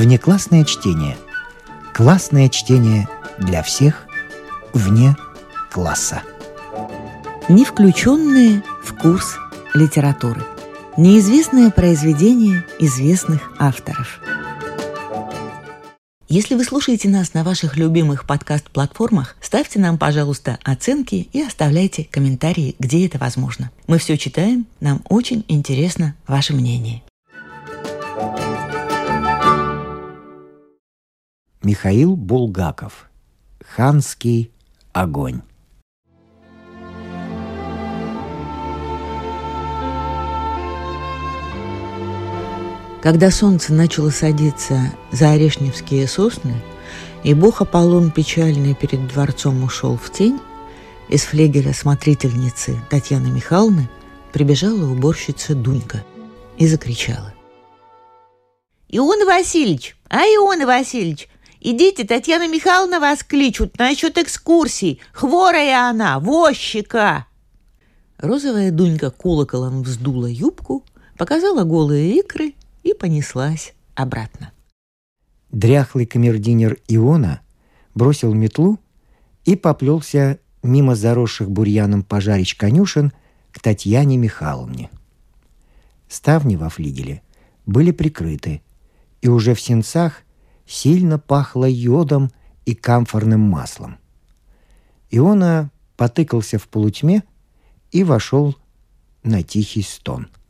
Внеклассное чтение. Классное чтение для всех вне класса. Не включенные в курс литературы. Неизвестное произведение известных авторов. Если вы слушаете нас на ваших любимых подкаст-платформах, ставьте нам, пожалуйста, оценки и оставляйте комментарии, где это возможно. Мы все читаем, нам очень интересно ваше мнение. Михаил Булгаков. Ханский огонь. Когда солнце начало садиться за орешневские сосны, и бог Аполлон печальный перед дворцом ушел в тень, из флегеля смотрительницы Татьяны Михайловны прибежала уборщица Дунька и закричала. «Ион Васильевич! А, Ион Васильевич! Идите, Татьяна Михайловна вас кличут насчет экскурсий. Хворая она, возчика!» Розовая Дунька колоколом вздула юбку, показала голые икры и понеслась обратно. Дряхлый камердинер Иона бросил метлу и поплелся мимо заросших бурьяном пожарищ конюшен к Татьяне Михайловне. Ставни во флигеле были прикрыты, и уже в сенцах сильно пахло йодом и камфорным маслом. Иона потыкался в полутьме и вошел на тихий стон –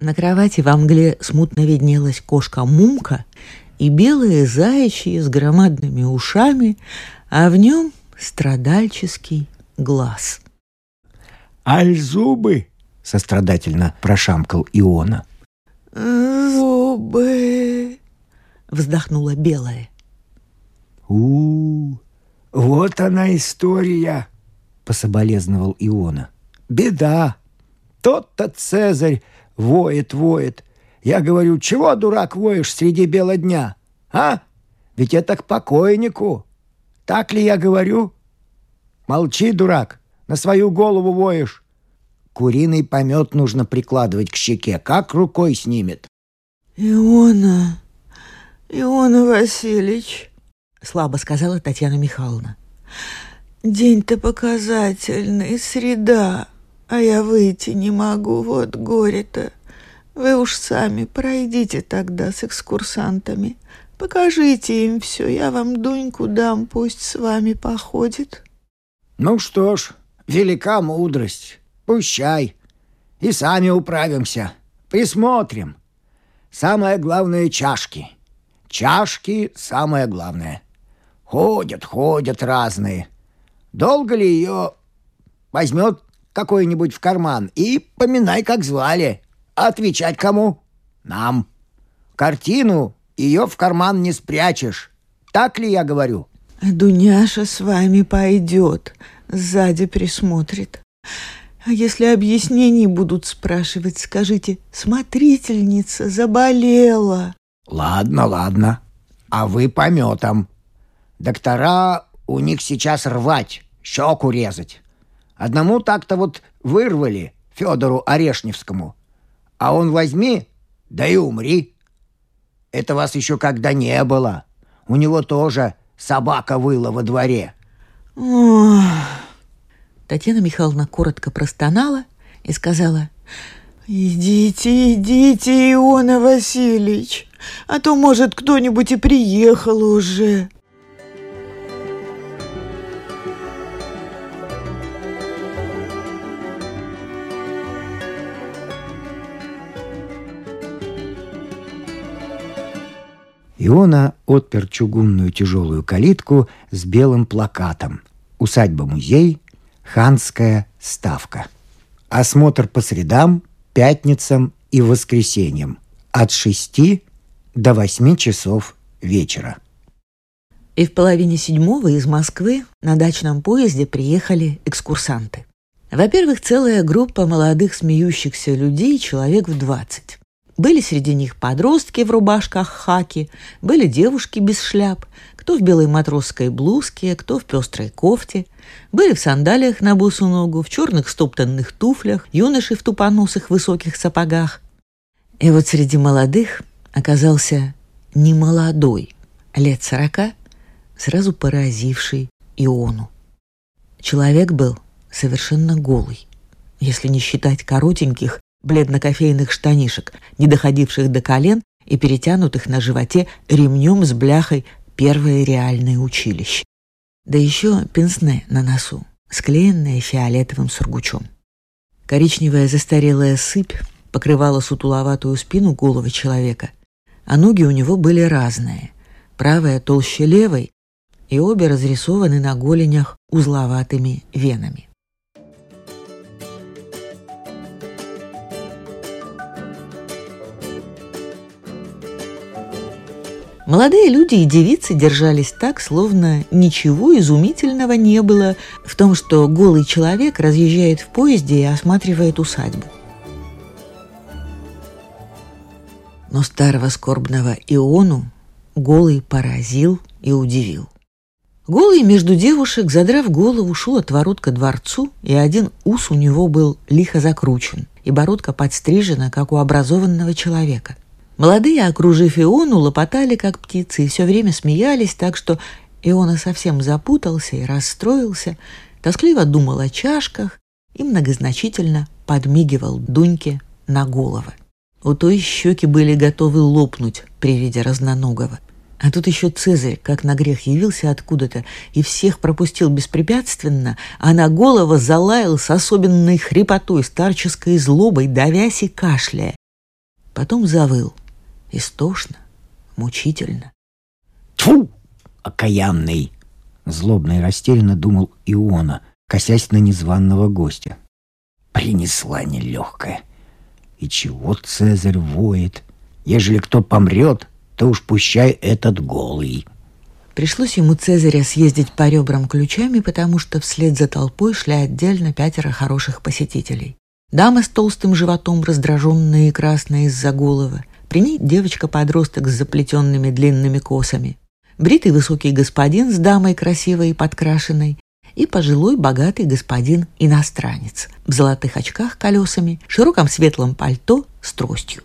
на кровати во мгле смутно виднелась кошка Мумка и белые заячьи с громадными ушами, а в нем страдальческий глаз. «Аль зубы!» — сострадательно прошамкал Иона. «Зубы!» — вздохнула белая. у, -у вот она история!» — пособолезновал Иона. «Беда! Тот-то Цезарь Воет, воет. Я говорю, чего, дурак, воешь среди бела дня? А? Ведь это к покойнику. Так ли я говорю? Молчи, дурак, на свою голову воешь. Куриный помет нужно прикладывать к щеке, как рукой снимет. Иона, Иона Васильевич, слабо сказала Татьяна Михайловна. День-то показательный, среда. А я выйти не могу, вот горе-то. Вы уж сами пройдите тогда с экскурсантами. Покажите им все, я вам Дуньку дам, пусть с вами походит. Ну что ж, велика мудрость. Пущай. И сами управимся. Присмотрим. Самое главное — чашки. Чашки — самое главное. Ходят, ходят разные. Долго ли ее возьмет какой-нибудь в карман и поминай, как звали. Отвечать кому? Нам. Картину ее в карман не спрячешь. Так ли я говорю? Дуняша с вами пойдет, сзади присмотрит. А если объяснений будут спрашивать, скажите, смотрительница заболела. Ладно, ладно. А вы пометом. Доктора у них сейчас рвать, щеку резать. Одному так-то вот вырвали, Федору Орешневскому. А он возьми, да и умри. Это вас еще когда не было. У него тоже собака выла во дворе. Татьяна Михайловна коротко простонала и сказала, «Идите, идите, Иона Васильевич, а то, может, кто-нибудь и приехал уже». Иона отпер чугунную тяжелую калитку с белым плакатом «Усадьба-музей. Ханская ставка». Осмотр по средам, пятницам и воскресеньям от шести до восьми часов вечера. И в половине седьмого из Москвы на дачном поезде приехали экскурсанты. Во-первых, целая группа молодых смеющихся людей, человек в двадцать. Были среди них подростки в рубашках хаки, были девушки без шляп, кто в белой матросской блузке, кто в пестрой кофте, были в сандалиях на босу ногу, в черных стоптанных туфлях, юноши в тупоносых высоких сапогах. И вот среди молодых оказался немолодой, лет сорока, сразу поразивший Иону. Человек был совершенно голый, если не считать коротеньких бледно-кофейных штанишек, не доходивших до колен и перетянутых на животе ремнем с бляхой первое реальное училище. Да еще пенсне на носу, склеенное фиолетовым сургучом. Коричневая застарелая сыпь покрывала сутуловатую спину голого человека, а ноги у него были разные. Правая толще левой, и обе разрисованы на голенях узловатыми венами. Молодые люди и девицы держались так, словно ничего изумительного не было в том, что голый человек разъезжает в поезде и осматривает усадьбу. Но старого скорбного Иону голый поразил и удивил. Голый между девушек, задрав голову, шел от ворот ко дворцу, и один ус у него был лихо закручен, и бородка подстрижена, как у образованного человека. Молодые, окружив Иону, лопотали, как птицы, и все время смеялись, так что Иона совсем запутался и расстроился, тоскливо думал о чашках и многозначительно подмигивал Дуньке на головы. У той щеки были готовы лопнуть при виде разноногого. А тут еще Цезарь, как на грех, явился откуда-то и всех пропустил беспрепятственно, а на голову залаял с особенной хрипотой, старческой злобой, давясь и кашляя. Потом завыл. Истошно, мучительно. Тьфу, окаянный! Злобно и растерянно думал Иона, косясь на незваного гостя. Принесла нелегкая. И чего Цезарь воет? Ежели кто помрет, то уж пущай этот голый. Пришлось ему Цезаря съездить по ребрам ключами, потому что вслед за толпой шли отдельно пятеро хороших посетителей. Дама с толстым животом, раздраженная и красная из-за головы. При ней девочка-подросток с заплетенными длинными косами. Бритый высокий господин с дамой красивой и подкрашенной, и пожилой богатый господин-иностранец в золотых очках колесами, широком светлом пальто с тростью.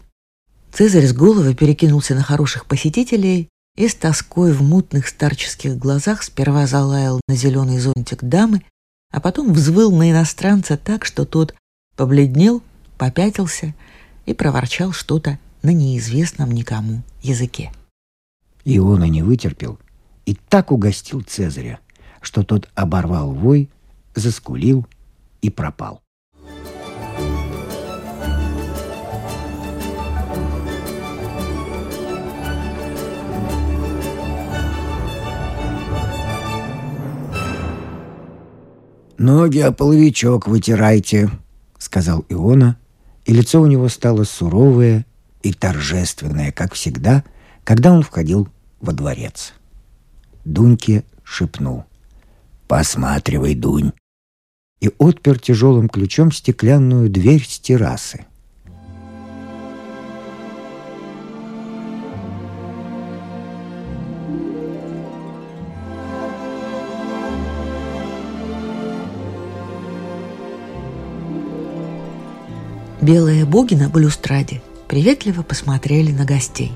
Цезарь с головы перекинулся на хороших посетителей и с тоской в мутных старческих глазах сперва залаял на зеленый зонтик дамы, а потом взвыл на иностранца так, что тот побледнел, попятился и проворчал что-то на неизвестном никому языке. Иона не вытерпел и так угостил Цезаря, что тот оборвал вой, заскулил и пропал. «Ноги о половичок вытирайте», — сказал Иона, и лицо у него стало суровое и торжественное, как всегда, когда он входил во дворец. Дуньке шепнул. «Посматривай, Дунь!» и отпер тяжелым ключом стеклянную дверь с террасы. Белые боги на балюстраде приветливо посмотрели на гостей.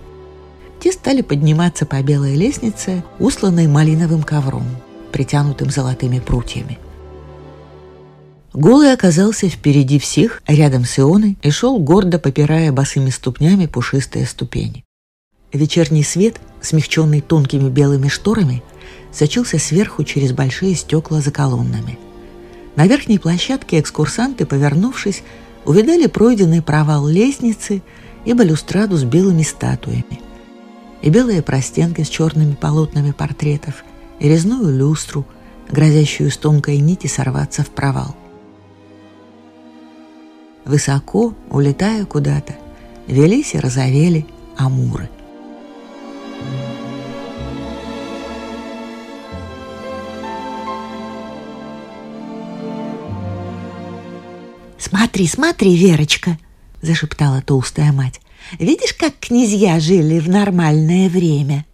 Те стали подниматься по белой лестнице, усланной малиновым ковром – притянутым золотыми прутьями. Голый оказался впереди всех, рядом с Ионой, и шел гордо попирая босыми ступнями пушистые ступени. Вечерний свет, смягченный тонкими белыми шторами, сочился сверху через большие стекла за колоннами. На верхней площадке экскурсанты, повернувшись, увидали пройденный провал лестницы и балюстраду с белыми статуями, и белые простенки с черными полотнами портретов – резную люстру, грозящую с тонкой нити сорваться в провал. Высоко, улетая куда-то, велись и розовели амуры. «Смотри, смотри, Верочка!» — зашептала толстая мать. «Видишь, как князья жили в нормальное время?»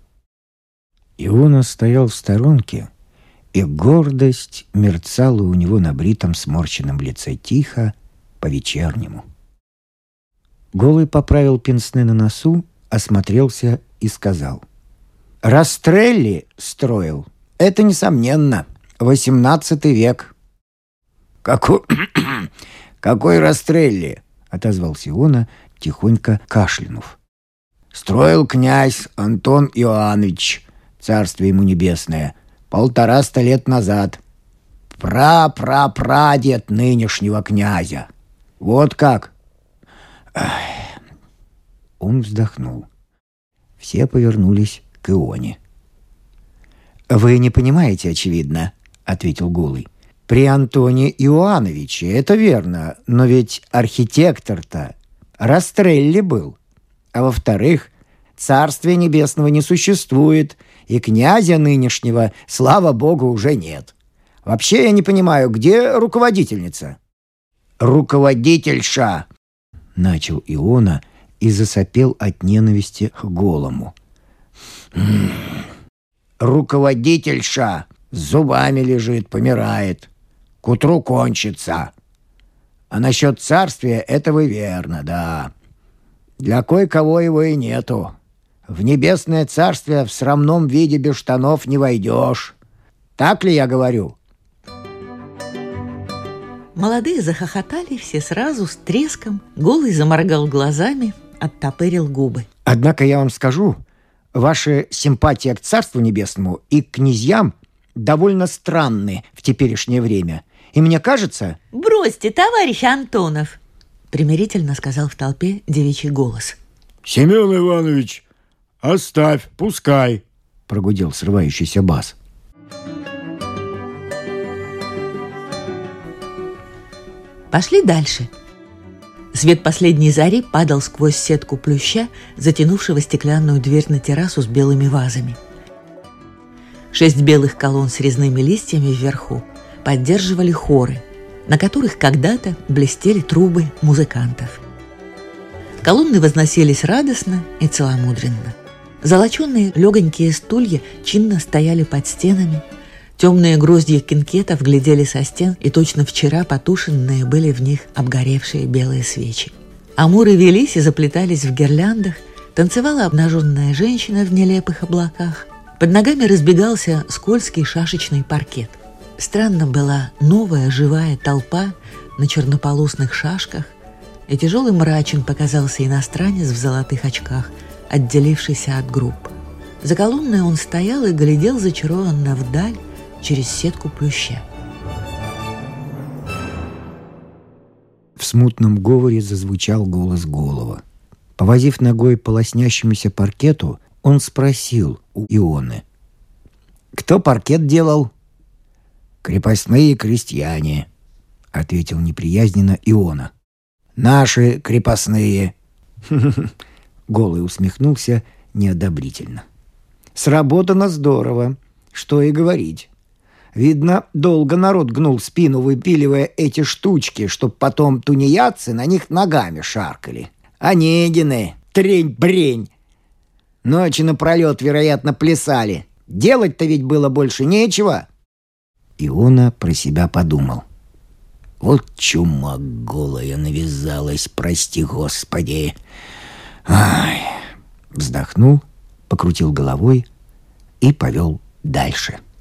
Иона стоял в сторонке, и гордость мерцала у него на бритом сморщенном лице тихо, по-вечернему. Голый поправил пенсны на носу, осмотрелся и сказал. «Растрелли строил. Это, несомненно, восемнадцатый век». «Какой, какой Растрелли?» — отозвался Иона, тихонько кашлянув. «Строил князь Антон Иоаннович, царствие ему небесное, полтораста лет назад. Пра-пра-прадед нынешнего князя. Вот как. Он вздохнул. Все повернулись к Ионе. «Вы не понимаете, очевидно», — ответил Гулый. «При Антоне Иоановиче, это верно, но ведь архитектор-то Растрелли был. А во-вторых, Царствия Небесного не существует, и князя нынешнего, слава богу, уже нет. Вообще я не понимаю, где руководительница?» «Руководительша!» — начал Иона и засопел от ненависти к голому. «Руководительша с зубами лежит, помирает. К утру кончится. А насчет царствия этого верно, да. Для кое-кого его и нету. В небесное царствие в срамном виде без штанов не войдешь. Так ли я говорю?» Молодые захохотали все сразу с треском. Голый заморгал глазами, оттопырил губы. «Однако я вам скажу, ваша симпатия к Царству Небесному и к князьям довольно странны в теперешнее время. И мне кажется...» «Бросьте, товарищ Антонов!» примирительно сказал в толпе девичий голос. «Семен Иванович, оставь, пускай!» прогудел срывающийся бас. Пошли дальше. Свет последней зари падал сквозь сетку плюща, затянувшего стеклянную дверь на террасу с белыми вазами. Шесть белых колонн с резными листьями вверху поддерживали хоры, на которых когда-то блестели трубы музыкантов. Колонны возносились радостно и целомудренно. Золоченные легонькие стулья чинно стояли под стенами, Темные гроздья кинкетов глядели со стен, и точно вчера потушенные были в них обгоревшие белые свечи. Амуры велись и заплетались в гирляндах, танцевала обнаженная женщина в нелепых облаках. Под ногами разбегался скользкий шашечный паркет. Странно была новая живая толпа на чернополосных шашках, и тяжелый мрачен показался иностранец в золотых очках, отделившийся от группы. За колонной он стоял и глядел зачарованно вдаль, через сетку плюща. В смутном говоре зазвучал голос Голова. Повозив ногой по лоснящемуся паркету, он спросил у Ионы. «Кто паркет делал?» «Крепостные крестьяне», — ответил неприязненно Иона. «Наши крепостные». Голый усмехнулся неодобрительно. «Сработано здорово. Что и говорить. Видно, долго народ гнул спину, выпиливая эти штучки, чтоб потом тунеядцы на них ногами шаркали. Онегины, трень-брень. Ночи напролет, вероятно, плясали. Делать-то ведь было больше нечего. Иона про себя подумал. Вот чума голая навязалась, прости господи. Ай! Вздохнул, покрутил головой и повел дальше. —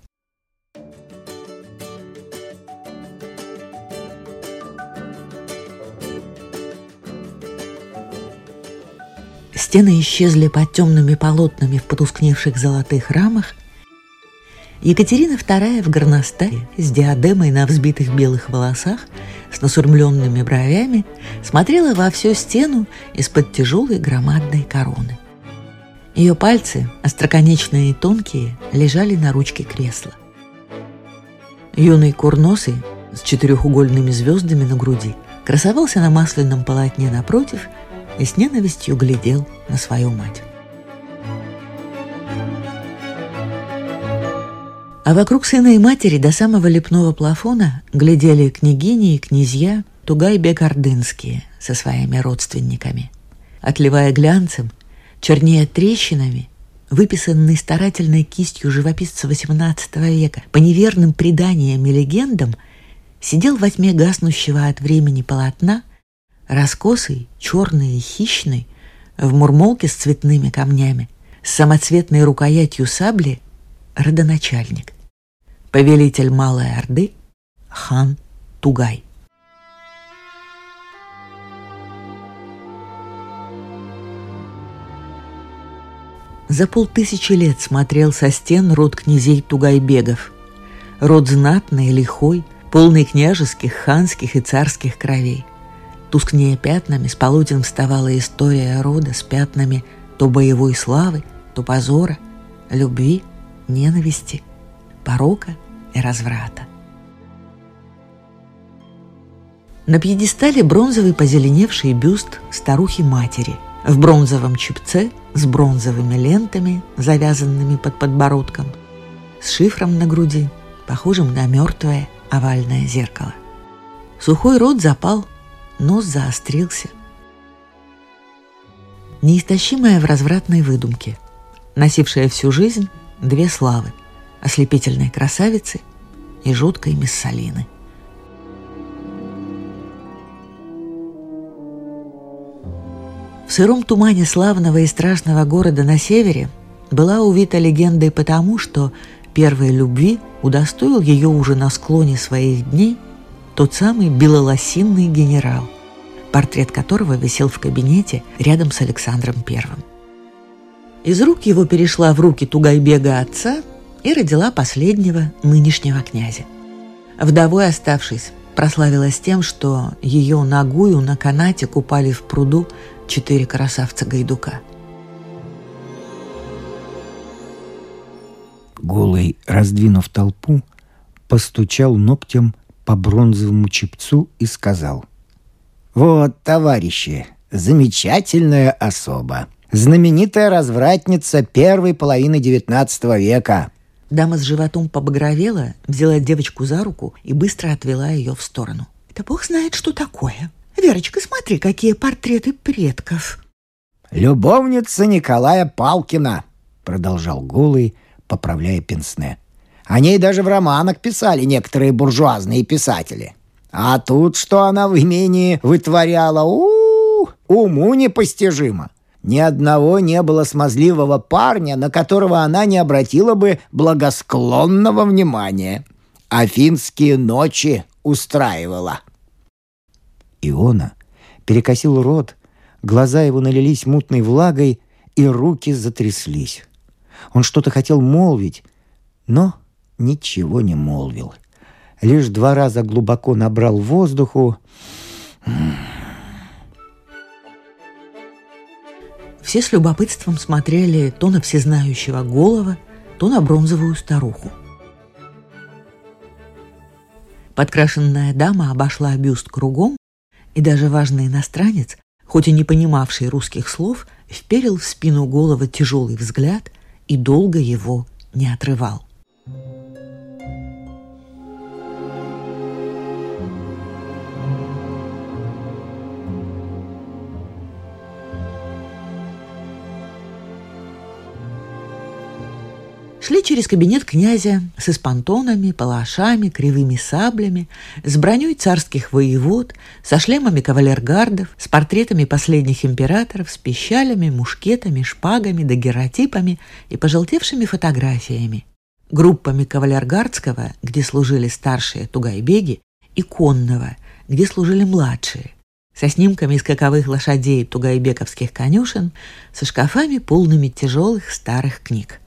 Стены исчезли под темными полотнами в потускневших золотых рамах. Екатерина II в горностае с диадемой на взбитых белых волосах, с насурмленными бровями, смотрела во всю стену из-под тяжелой громадной короны. Ее пальцы, остроконечные и тонкие, лежали на ручке кресла. Юный курносый с четырехугольными звездами на груди красовался на масляном полотне напротив – и с ненавистью глядел на свою мать. А вокруг сына и матери до самого лепного плафона глядели княгини и князья Тугай-Бек-Ордынские со своими родственниками. Отливая глянцем, чернее трещинами, выписанный старательной кистью живописца XVIII века по неверным преданиям и легендам, сидел во тьме гаснущего от времени полотна раскосый, черный и хищный, в мурмолке с цветными камнями, с самоцветной рукоятью сабли родоначальник, повелитель Малой Орды хан Тугай. За полтысячи лет смотрел со стен род князей Тугайбегов. Род знатный, лихой, полный княжеских, ханских и царских кровей. Тускнее пятнами с полотен вставала история рода с пятнами то боевой славы, то позора, любви, ненависти, порока и разврата. На пьедестале бронзовый позеленевший бюст старухи-матери в бронзовом чепце с бронзовыми лентами, завязанными под подбородком, с шифром на груди, похожим на мертвое овальное зеркало. Сухой рот запал, нос заострился. Неистощимая в развратной выдумке, носившая всю жизнь две славы – ослепительной красавицы и жуткой миссалины. В сыром тумане славного и страшного города на севере была увита легендой потому, что первой любви удостоил ее уже на склоне своих дней тот самый белолосинный генерал, портрет которого висел в кабинете рядом с Александром Первым. Из рук его перешла в руки Тугайбега отца и родила последнего нынешнего князя. Вдовой оставшись, прославилась тем, что ее ногую на канате купали в пруду четыре красавца Гайдука. Голый, раздвинув толпу, постучал ногтем по бронзовому чепцу и сказал. «Вот, товарищи, замечательная особа. Знаменитая развратница первой половины XIX века». Дама с животом побагровела, взяла девочку за руку и быстро отвела ее в сторону. «Это бог знает, что такое», Верочка, смотри, какие портреты предков. «Любовница Николая Палкина», — продолжал Голый, поправляя пенсне. «О ней даже в романах писали некоторые буржуазные писатели. А тут что она в имении вытворяла? У, -у, -у уму непостижимо. Ни одного не было смазливого парня, на которого она не обратила бы благосклонного внимания. Афинские ночи устраивала». Иона перекосил рот, глаза его налились мутной влагой, и руки затряслись. Он что-то хотел молвить, но ничего не молвил. Лишь два раза глубоко набрал воздуху. Все с любопытством смотрели то на всезнающего голова, то на бронзовую старуху. Подкрашенная дама обошла бюст кругом и даже важный иностранец, хоть и не понимавший русских слов, вперил в спину голова тяжелый взгляд и долго его не отрывал. Шли через кабинет князя с испантонами, палашами, кривыми саблями, с броней царских воевод, со шлемами кавалергардов, с портретами последних императоров, с пищалями, мушкетами, шпагами, дагеротипами и пожелтевшими фотографиями. Группами кавалергардского, где служили старшие тугайбеги, и конного, где служили младшие – со снимками скаковых лошадей тугайбековских конюшен, со шкафами, полными тяжелых старых книг.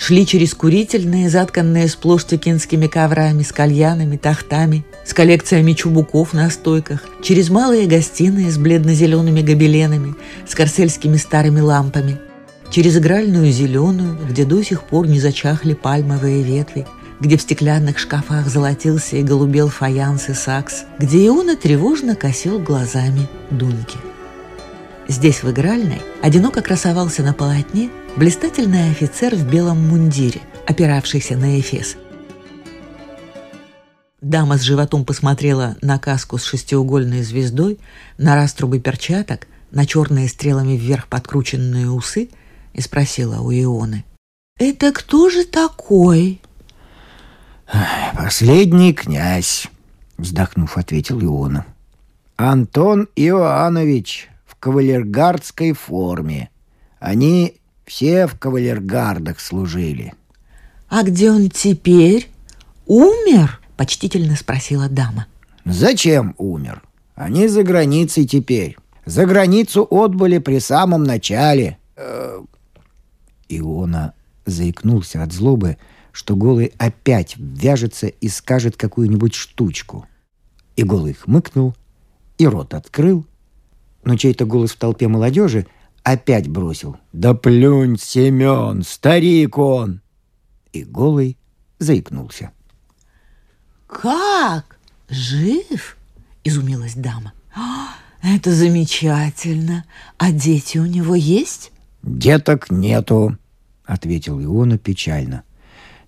Шли через курительные, затканные сплошь текинскими коврами, с кальянами, тахтами, с коллекциями чубуков на стойках, через малые гостиные с бледно-зелеными гобеленами, с корсельскими старыми лампами, через игральную зеленую, где до сих пор не зачахли пальмовые ветви, где в стеклянных шкафах золотился и голубел фаянс и сакс, где Иона тревожно косил глазами Дуньки. Здесь, в игральной, одиноко красовался на полотне блистательный офицер в белом мундире, опиравшийся на Эфес. Дама с животом посмотрела на каску с шестиугольной звездой, на раструбы перчаток, на черные стрелами вверх подкрученные усы и спросила у Ионы. «Это кто же такой?» «Последний князь», — вздохнув, ответил Иона. «Антон Иоаннович, кавалергардской форме. Они все в кавалергардах служили. «А где он теперь? Умер?» — почтительно спросила дама. Зачем умер? Они за границей теперь. За границу отбыли при самом начале. Э, Иона заикнулся от злобы, что Голый опять вяжется и скажет какую-нибудь штучку. И Голый хмыкнул, и рот открыл, но чей-то голос в толпе молодежи опять бросил «Да плюнь, Семен, старик он!» И Голый заикнулся. «Как? Жив?» — изумилась дама. «А, «Это замечательно. А дети у него есть?» «Деток нету», — ответил Иона печально.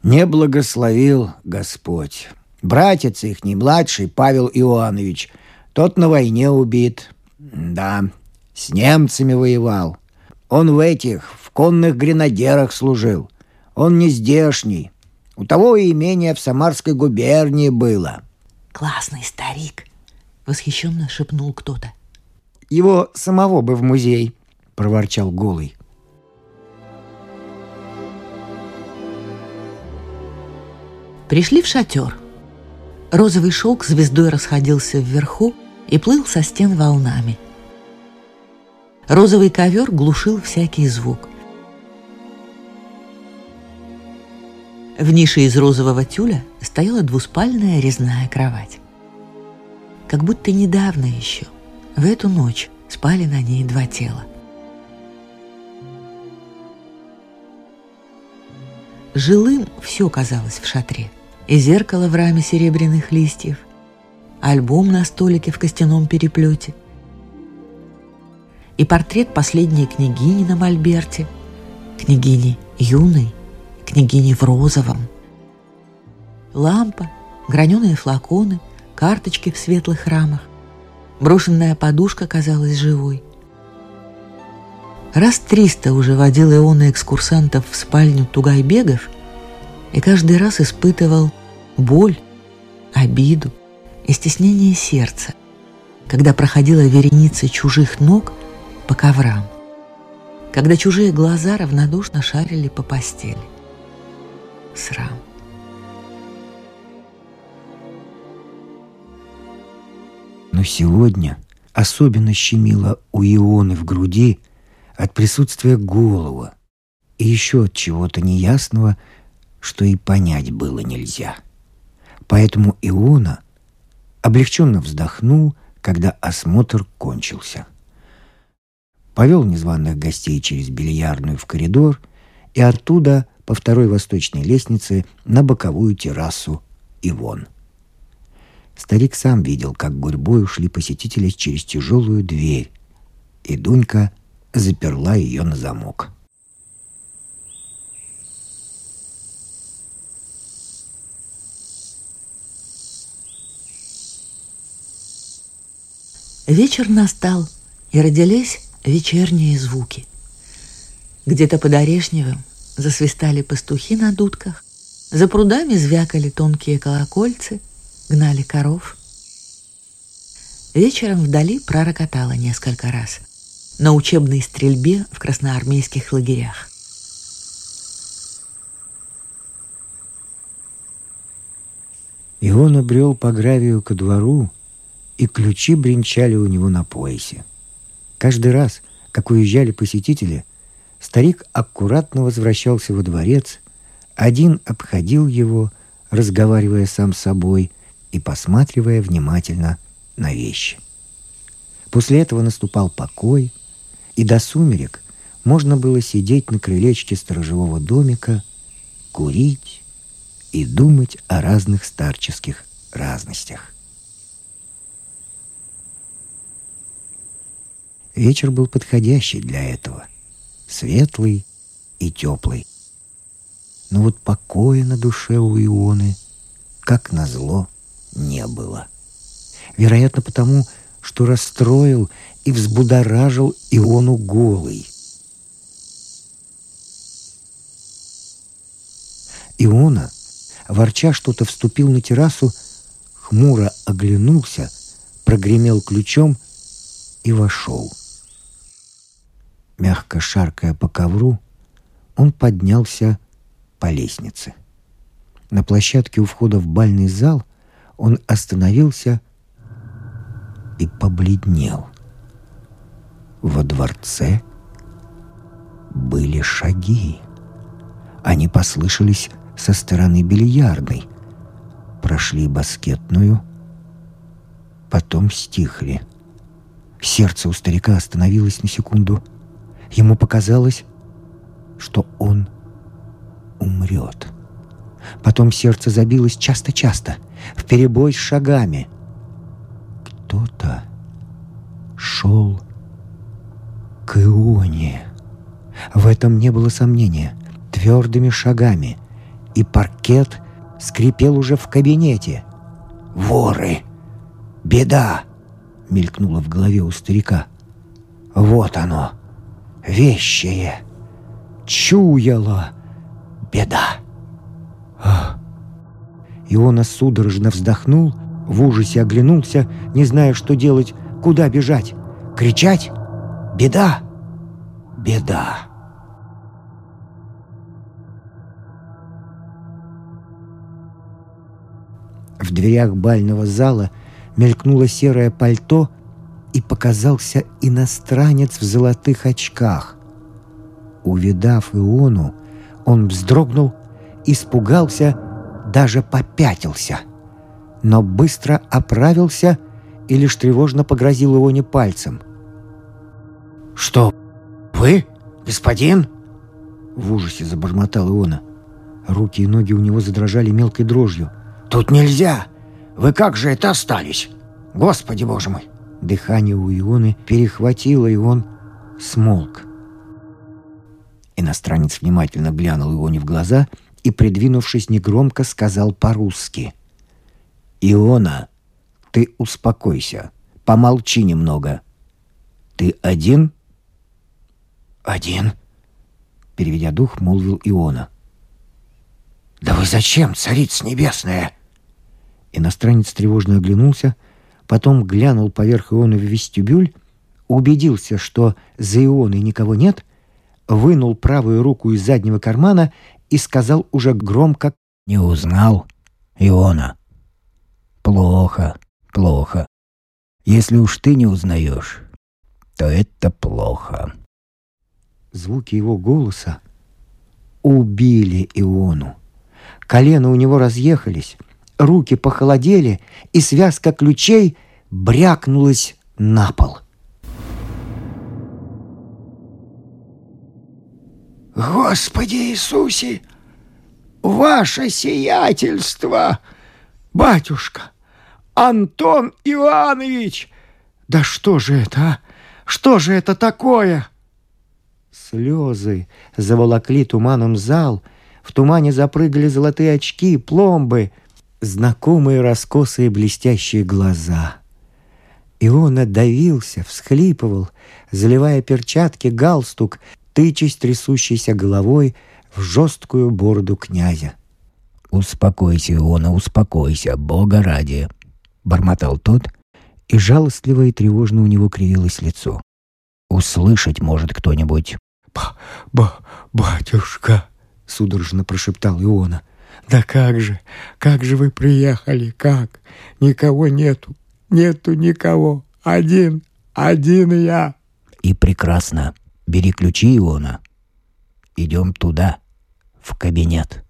«Не благословил Господь. Братец их, не младший, Павел Иоаннович, тот на войне убит. Да, с немцами воевал. Он в этих, в конных гренадерах служил. Он не здешний. У того и имение в Самарской губернии было». «Классный старик!» — восхищенно шепнул кто-то. «Его самого бы в музей!» — проворчал Голый. Пришли в шатер. Розовый шелк звездой расходился вверху и плыл со стен волнами. Розовый ковер глушил всякий звук. В нише из розового тюля стояла двуспальная резная кровать. Как будто недавно еще, в эту ночь, спали на ней два тела. Жилым все казалось в шатре – и зеркало в раме серебряных листьев, альбом на столике в костяном переплете, и портрет последней княгини на мольберте, княгини юной, княгини в розовом. Лампа, граненые флаконы, карточки в светлых рамах. Брошенная подушка казалась живой. Раз триста уже водил Иона экскурсантов в спальню Тугайбегов и каждый раз испытывал боль, обиду и стеснение сердца, когда проходила вереница чужих ног по коврам, когда чужие глаза равнодушно шарили по постели. Срам. Но сегодня особенно щемило у Ионы в груди от присутствия голова и еще от чего-то неясного, что и понять было нельзя. Поэтому Иона облегченно вздохнул, когда осмотр кончился. Повел незваных гостей через бильярдную в коридор и оттуда по второй восточной лестнице на боковую террасу и вон. Старик сам видел, как гурьбой ушли посетители через тяжелую дверь, и Дунька заперла ее на замок. Вечер настал, и родились вечерние звуки. Где-то под Орешневым засвистали пастухи на дудках, за прудами звякали тонкие колокольцы, гнали коров. Вечером вдали пророкотало несколько раз на учебной стрельбе в красноармейских лагерях. И он обрел по гравию ко двору, и ключи бренчали у него на поясе. Каждый раз, как уезжали посетители, старик аккуратно возвращался во дворец, один обходил его, разговаривая сам с собой и посматривая внимательно на вещи. После этого наступал покой, и до сумерек можно было сидеть на крылечке сторожевого домика, курить и думать о разных старческих разностях. Вечер был подходящий для этого. Светлый и теплый. Но вот покоя на душе у Ионы, как назло, не было. Вероятно, потому, что расстроил и взбудоражил Иону голый. Иона, ворча что-то, вступил на террасу, хмуро оглянулся, прогремел ключом и вошел. Мягко шаркая по ковру, он поднялся по лестнице. На площадке у входа в бальный зал он остановился и побледнел. Во дворце были шаги. Они послышались со стороны бильярдной, прошли баскетную, потом стихли. Сердце у старика остановилось на секунду. Ему показалось, что он умрет. Потом сердце забилось часто-часто, в перебой с шагами. Кто-то шел к Ионе. В этом не было сомнения. Твердыми шагами. И паркет скрипел уже в кабинете. «Воры! Беда!» — мелькнуло в голове у старика. «Вот оно! Вещее! Чуяло! Беда!» Иона судорожно вздохнул, в ужасе оглянулся, не зная, что делать, куда бежать. Кричать? Беда! Беда! В дверях бального зала мелькнуло серое пальто и показался иностранец в золотых очках. Увидав Иону, он вздрогнул испугался, даже попятился. Но быстро оправился и лишь тревожно погрозил его не пальцем. «Что, вы, господин?» В ужасе забормотал Иона. Руки и ноги у него задрожали мелкой дрожью. «Тут нельзя! Вы как же это остались? Господи боже мой!» Дыхание у Ионы перехватило, и он смолк. Иностранец внимательно глянул Ионе в глаза и, придвинувшись негромко, сказал по-русски. «Иона, ты успокойся, помолчи немного. Ты один?» «Один», — переведя дух, молвил Иона. «Да вы зачем, царица небесная?» Иностранец тревожно оглянулся, потом глянул поверх Ионы в вестибюль, убедился, что за Ионой никого нет, вынул правую руку из заднего кармана и сказал уже громко «Не узнал Иона». «Плохо, плохо. Если уж ты не узнаешь, то это плохо». Звуки его голоса убили Иону. Колено у него разъехались, руки похолодели, и связка ключей брякнулась на пол. «Господи Иисусе! Ваше сиятельство! Батюшка! Антон Иванович! Да что же это, а? Что же это такое?» Слезы заволокли туманом зал, в тумане запрыгали золотые очки, пломбы, знакомые раскосые блестящие глаза. И он отдавился, всхлипывал, заливая перчатки, галстук, тычась трясущейся головой в жесткую бороду князя. «Успокойся, Иона, успокойся, Бога ради!» — бормотал тот, и жалостливо и тревожно у него кривилось лицо. «Услышать может кто-нибудь». Ба ба «Батюшка!» — судорожно прошептал Иона. «Да как же, как же вы приехали, как? Никого нету, нету никого, один, один я!» «И прекрасно!» Бери ключи Иона. Идем туда, в кабинет.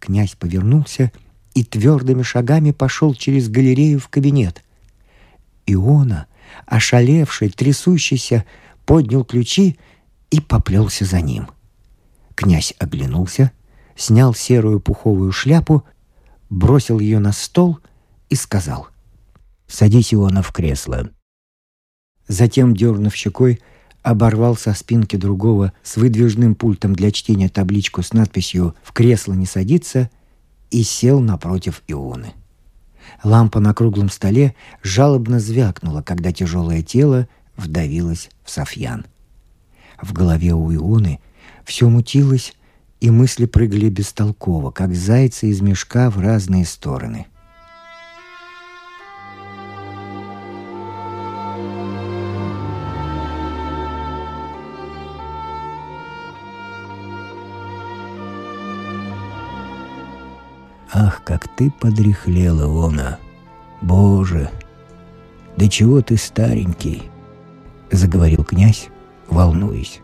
Князь повернулся и твердыми шагами пошел через галерею в кабинет. Иона, ошалевший, трясущийся, поднял ключи и поплелся за ним. Князь оглянулся, снял серую пуховую шляпу, бросил ее на стол и сказал «Садись, Иона, в кресло». Затем, дернув щекой, оборвал со спинки другого с выдвижным пультом для чтения табличку с надписью «В кресло не садиться» и сел напротив Ионы. Лампа на круглом столе жалобно звякнула, когда тяжелое тело вдавилось в Софьян. В голове у Ионы все мутилось, и мысли прыгали бестолково, как зайцы из мешка в разные стороны. «Ах, как ты подряхлела, Лона! Боже! Да чего ты старенький!» — заговорил князь, волнуясь.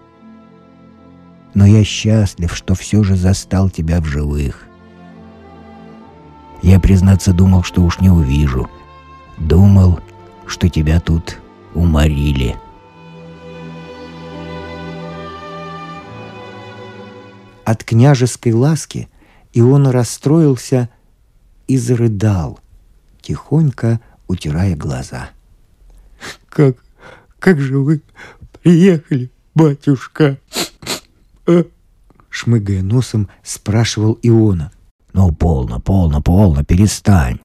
Но я счастлив, что все же застал тебя в живых. Я, признаться, думал, что уж не увижу. Думал, что тебя тут уморили. От княжеской ласки Иона расстроился и зарыдал, тихонько утирая глаза. «Как, как же вы приехали, батюшка?» А? Шмыгая носом, спрашивал Иона. «Ну, полно, полно, полно, перестань!»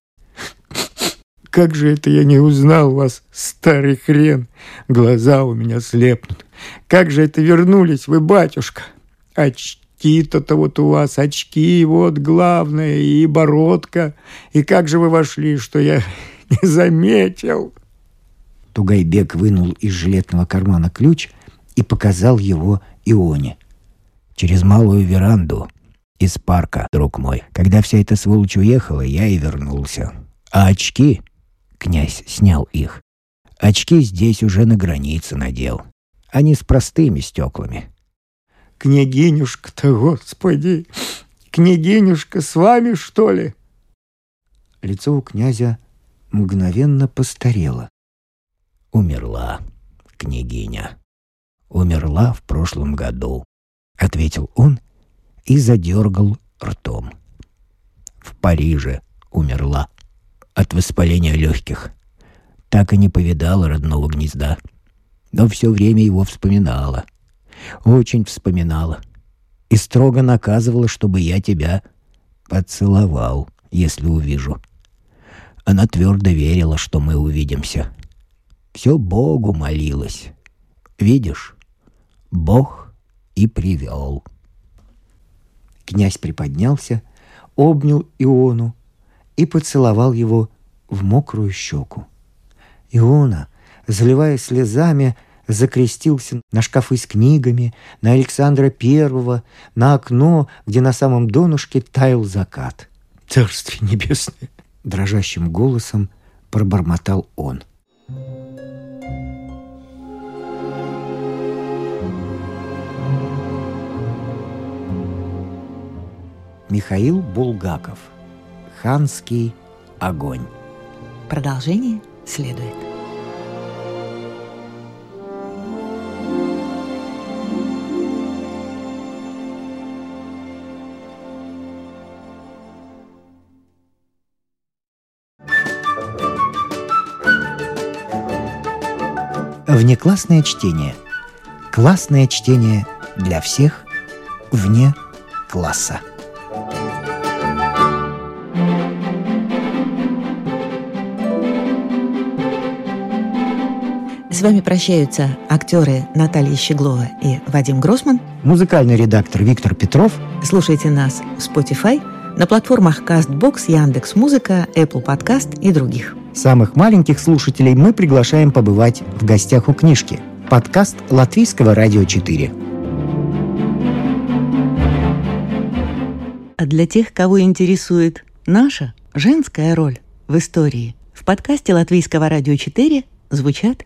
Как же это я не узнал вас, старый хрен? Глаза у меня слепнут. Как же это вернулись вы, батюшка? Очки-то-то вот у вас, очки, вот главное, и бородка. И как же вы вошли, что я не заметил?» Тугайбек вынул из жилетного кармана ключ и показал его Ионе. «Через малую веранду из парка, друг мой. Когда вся эта сволочь уехала, я и вернулся. А очки Князь снял их. Очки здесь уже на границе надел. Они с простыми стеклами. «Княгинюшка-то, господи! Княгинюшка с вами, что ли?» Лицо у князя мгновенно постарело. «Умерла, княгиня. Умерла в прошлом году», — ответил он и задергал ртом. «В Париже умерла» от воспаления легких. Так и не повидала родного гнезда. Но все время его вспоминала. Очень вспоминала. И строго наказывала, чтобы я тебя поцеловал, если увижу. Она твердо верила, что мы увидимся. Все Богу молилась. Видишь, Бог и привел. Князь приподнялся, обнял Иону, и поцеловал его в мокрую щеку. Иона, заливая слезами, закрестился на шкафы с книгами, на Александра Первого, на окно, где на самом донышке таял закат. «Царствие небесное!» — дрожащим голосом пробормотал он. Михаил Булгаков – Ханский огонь. Продолжение следует. Внеклассное чтение. Классное чтение для всех вне класса. Вами прощаются актеры Наталья Щеглова и Вадим Гросман. Музыкальный редактор Виктор Петров. Слушайте нас в Spotify, на платформах CastBox, Яндекс Музыка, Apple Podcast и других. Самых маленьких слушателей мы приглашаем побывать в гостях у книжки. Подкаст Латвийского радио 4. А для тех, кого интересует наша женская роль в истории, в подкасте Латвийского радио 4 звучат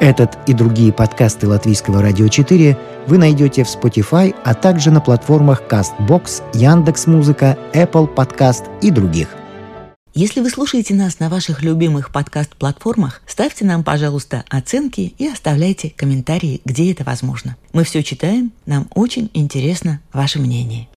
этот и другие подкасты Латвийского радио 4 вы найдете в Spotify, а также на платформах CastBox, Яндекс.Музыка, Apple Podcast и других. Если вы слушаете нас на ваших любимых подкаст-платформах, ставьте нам, пожалуйста, оценки и оставляйте комментарии, где это возможно. Мы все читаем, нам очень интересно ваше мнение.